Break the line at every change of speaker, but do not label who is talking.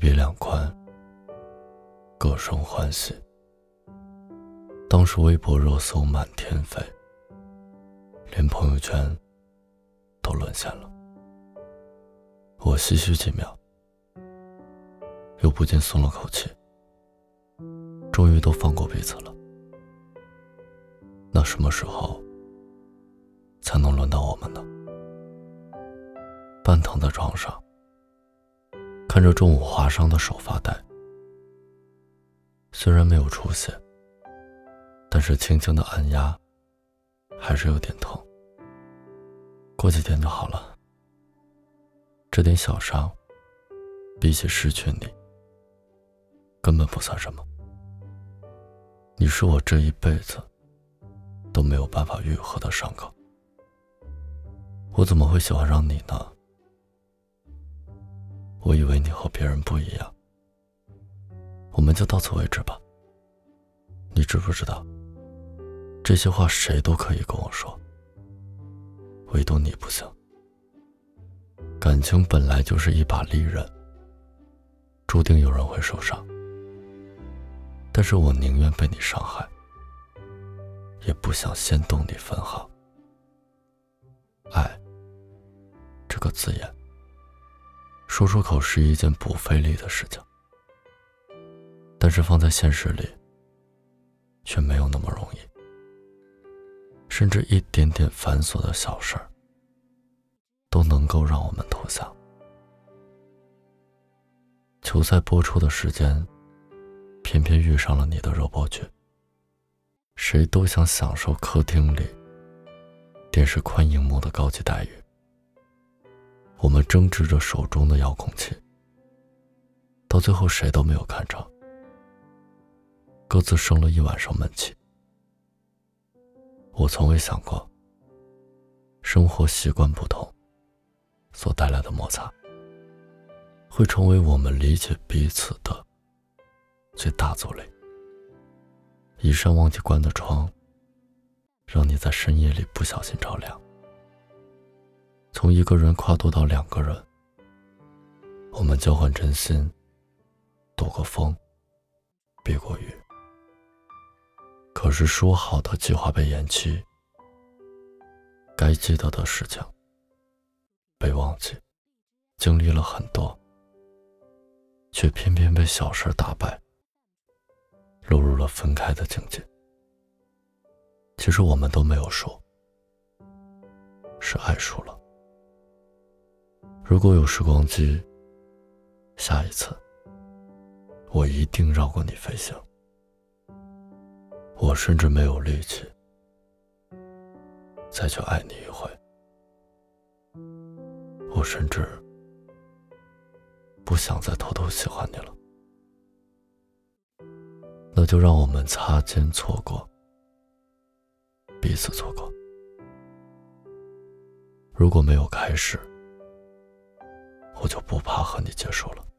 别两宽，各生欢喜。当时微博热搜满天飞，连朋友圈都沦陷了。我唏嘘几秒，又不禁松了口气。终于都放过彼此了。那什么时候才能轮到我们呢？半躺在床上，看着中午划伤的手发呆。虽然没有出血，但是轻轻的按压，还是有点疼。过几天就好了。这点小伤，比起失去你，根本不算什么。你是我这一辈子都没有办法愈合的伤口，我怎么会喜欢上你呢？我以为你和别人不一样，我们就到此为止吧。你知不知道，这些话谁都可以跟我说，唯独你不行。感情本来就是一把利刃，注定有人会受伤。但是我宁愿被你伤害，也不想先动你分毫。爱这个字眼，说出口是一件不费力的事情，但是放在现实里，却没有那么容易。甚至一点点繁琐的小事儿，都能够让我们投降。球赛播出的时间。偏偏遇上了你的热播剧。谁都想享受客厅里电视宽荧幕的高级待遇。我们争执着手中的遥控器，到最后谁都没有看成，各自生了一晚上闷气。我从未想过，生活习惯不同所带来的摩擦，会成为我们理解彼此的。最大阻力。一扇忘记关的窗，让你在深夜里不小心着凉。从一个人跨度到两个人，我们交换真心，躲过风，避过雨。可是说好的计划被延期，该记得的事情被忘记，经历了很多，却偏偏被小事打败。落入了分开的境界。其实我们都没有输，是爱输了。如果有时光机，下一次我一定绕过你飞行。我甚至没有力气再去爱你一回。我甚至不想再偷偷喜欢你了。那就让我们擦肩错过，彼此错过。如果没有开始，我就不怕和你结束了。